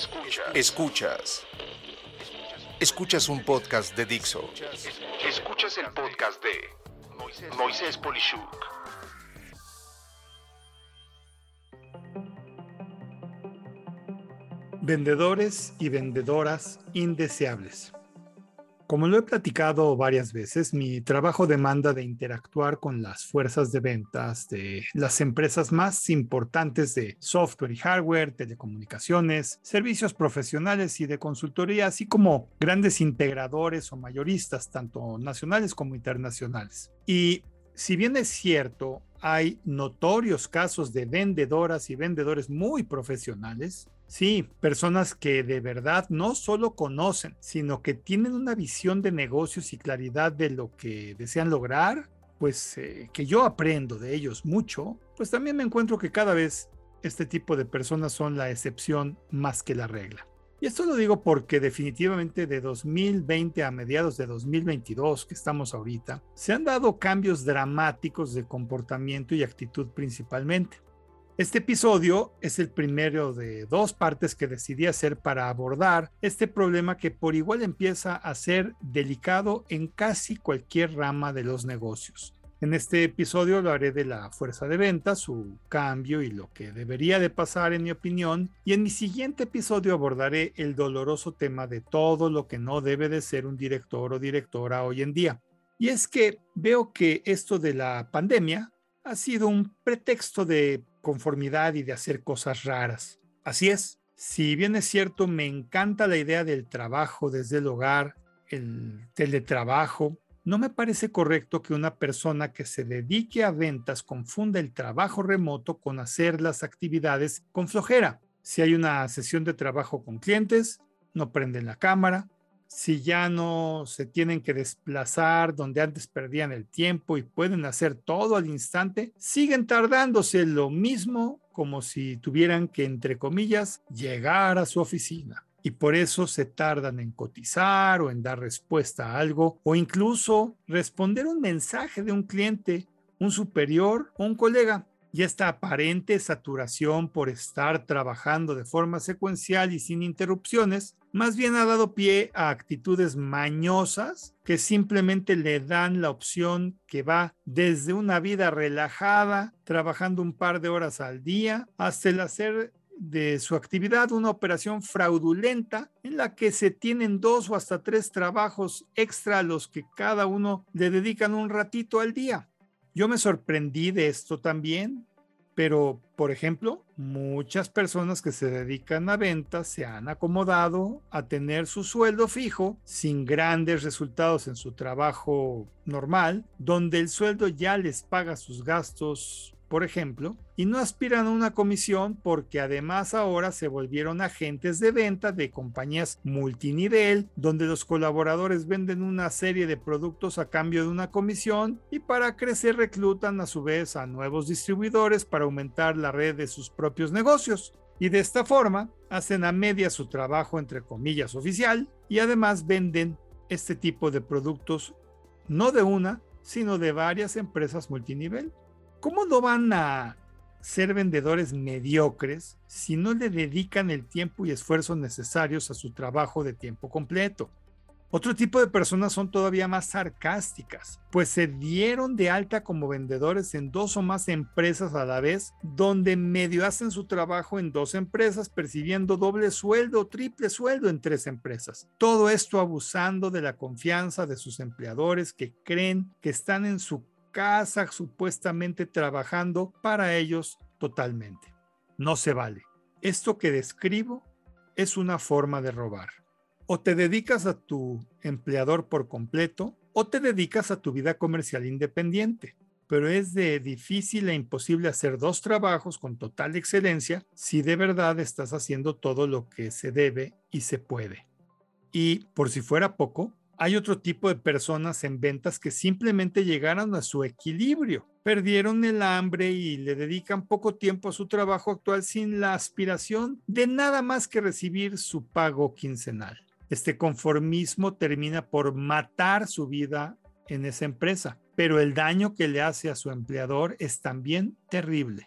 Escuchas. Escuchas. Escuchas un podcast de Dixo. Escuchas el podcast de Moisés Polishuk. Vendedores y vendedoras indeseables. Como lo he platicado varias veces, mi trabajo demanda de interactuar con las fuerzas de ventas de las empresas más importantes de software y hardware, telecomunicaciones, servicios profesionales y de consultoría, así como grandes integradores o mayoristas, tanto nacionales como internacionales. Y si bien es cierto, hay notorios casos de vendedoras y vendedores muy profesionales, Sí, personas que de verdad no solo conocen, sino que tienen una visión de negocios y claridad de lo que desean lograr, pues eh, que yo aprendo de ellos mucho, pues también me encuentro que cada vez este tipo de personas son la excepción más que la regla. Y esto lo digo porque definitivamente de 2020 a mediados de 2022 que estamos ahorita, se han dado cambios dramáticos de comportamiento y actitud principalmente. Este episodio es el primero de dos partes que decidí hacer para abordar este problema que por igual empieza a ser delicado en casi cualquier rama de los negocios. En este episodio hablaré de la fuerza de venta, su cambio y lo que debería de pasar en mi opinión. Y en mi siguiente episodio abordaré el doloroso tema de todo lo que no debe de ser un director o directora hoy en día. Y es que veo que esto de la pandemia ha sido un pretexto de conformidad y de hacer cosas raras. Así es, si bien es cierto, me encanta la idea del trabajo desde el hogar, el teletrabajo, no me parece correcto que una persona que se dedique a ventas confunda el trabajo remoto con hacer las actividades con flojera. Si hay una sesión de trabajo con clientes, no prenden la cámara, si ya no se tienen que desplazar donde antes perdían el tiempo y pueden hacer todo al instante, siguen tardándose lo mismo como si tuvieran que, entre comillas, llegar a su oficina. Y por eso se tardan en cotizar o en dar respuesta a algo o incluso responder un mensaje de un cliente, un superior o un colega. Y esta aparente saturación por estar trabajando de forma secuencial y sin interrupciones, más bien ha dado pie a actitudes mañosas que simplemente le dan la opción que va desde una vida relajada, trabajando un par de horas al día, hasta el hacer de su actividad una operación fraudulenta en la que se tienen dos o hasta tres trabajos extra a los que cada uno le dedican un ratito al día. Yo me sorprendí de esto también, pero por ejemplo, muchas personas que se dedican a ventas se han acomodado a tener su sueldo fijo sin grandes resultados en su trabajo normal, donde el sueldo ya les paga sus gastos por ejemplo, y no aspiran a una comisión porque además ahora se volvieron agentes de venta de compañías multinivel, donde los colaboradores venden una serie de productos a cambio de una comisión y para crecer reclutan a su vez a nuevos distribuidores para aumentar la red de sus propios negocios. Y de esta forma hacen a media su trabajo entre comillas oficial y además venden este tipo de productos no de una, sino de varias empresas multinivel. ¿Cómo no van a ser vendedores mediocres si no le dedican el tiempo y esfuerzo necesarios a su trabajo de tiempo completo? Otro tipo de personas son todavía más sarcásticas, pues se dieron de alta como vendedores en dos o más empresas a la vez, donde medio hacen su trabajo en dos empresas percibiendo doble sueldo o triple sueldo en tres empresas. Todo esto abusando de la confianza de sus empleadores que creen que están en su casa supuestamente trabajando para ellos totalmente. No se vale. Esto que describo es una forma de robar. O te dedicas a tu empleador por completo o te dedicas a tu vida comercial independiente. Pero es de difícil e imposible hacer dos trabajos con total excelencia si de verdad estás haciendo todo lo que se debe y se puede. Y por si fuera poco, hay otro tipo de personas en ventas que simplemente llegaron a su equilibrio, perdieron el hambre y le dedican poco tiempo a su trabajo actual sin la aspiración de nada más que recibir su pago quincenal. Este conformismo termina por matar su vida en esa empresa, pero el daño que le hace a su empleador es también terrible.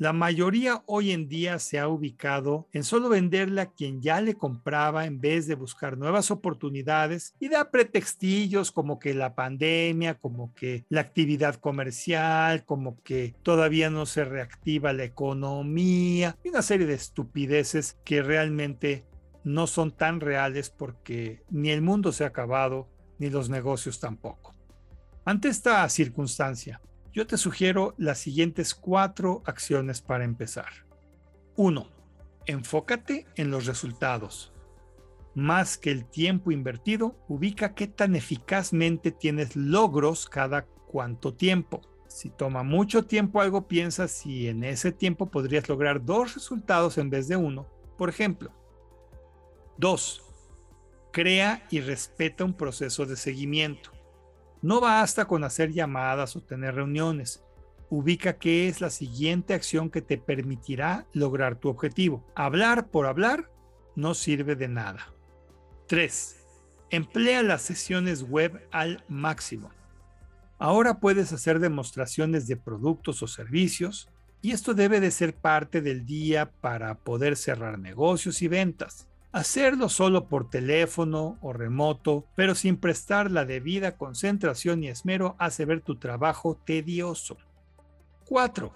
La mayoría hoy en día se ha ubicado en solo venderle a quien ya le compraba en vez de buscar nuevas oportunidades y da pretextillos como que la pandemia, como que la actividad comercial, como que todavía no se reactiva la economía y una serie de estupideces que realmente no son tan reales porque ni el mundo se ha acabado ni los negocios tampoco. Ante esta circunstancia, yo te sugiero las siguientes cuatro acciones para empezar. 1. Enfócate en los resultados. Más que el tiempo invertido, ubica qué tan eficazmente tienes logros cada cuánto tiempo. Si toma mucho tiempo algo, piensa si en ese tiempo podrías lograr dos resultados en vez de uno. Por ejemplo, 2. Crea y respeta un proceso de seguimiento. No basta con hacer llamadas o tener reuniones. Ubica qué es la siguiente acción que te permitirá lograr tu objetivo. Hablar por hablar no sirve de nada. 3. Emplea las sesiones web al máximo. Ahora puedes hacer demostraciones de productos o servicios y esto debe de ser parte del día para poder cerrar negocios y ventas. Hacerlo solo por teléfono o remoto, pero sin prestar la debida concentración y esmero, hace ver tu trabajo tedioso. 4.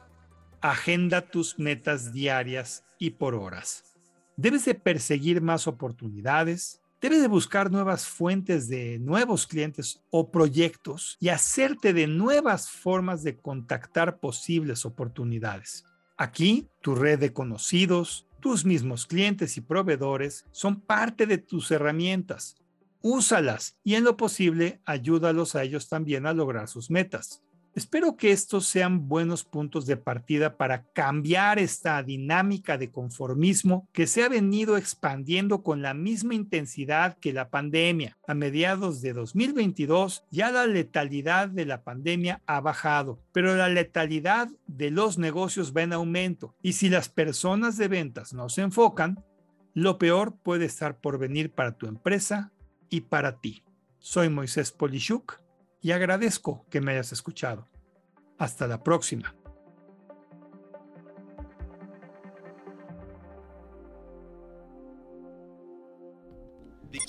Agenda tus metas diarias y por horas. Debes de perseguir más oportunidades, debes de buscar nuevas fuentes de nuevos clientes o proyectos y hacerte de nuevas formas de contactar posibles oportunidades. Aquí, tu red de conocidos, tus mismos clientes y proveedores son parte de tus herramientas. Úsalas y en lo posible ayúdalos a ellos también a lograr sus metas. Espero que estos sean buenos puntos de partida para cambiar esta dinámica de conformismo que se ha venido expandiendo con la misma intensidad que la pandemia. A mediados de 2022 ya la letalidad de la pandemia ha bajado, pero la letalidad de los negocios va en aumento y si las personas de ventas no se enfocan, lo peor puede estar por venir para tu empresa y para ti. Soy Moisés Polishuk y agradezco que me hayas escuchado. Hasta la próxima.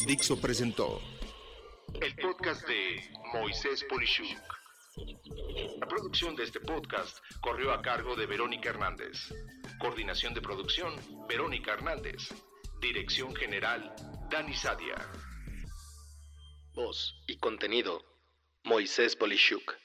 Dixo presentó el podcast de Moisés Polishuk. La producción de este podcast corrió a cargo de Verónica Hernández. Coordinación de producción, Verónica Hernández. Dirección General, Dani Sadia. Voz y contenido, Moisés Polishuk.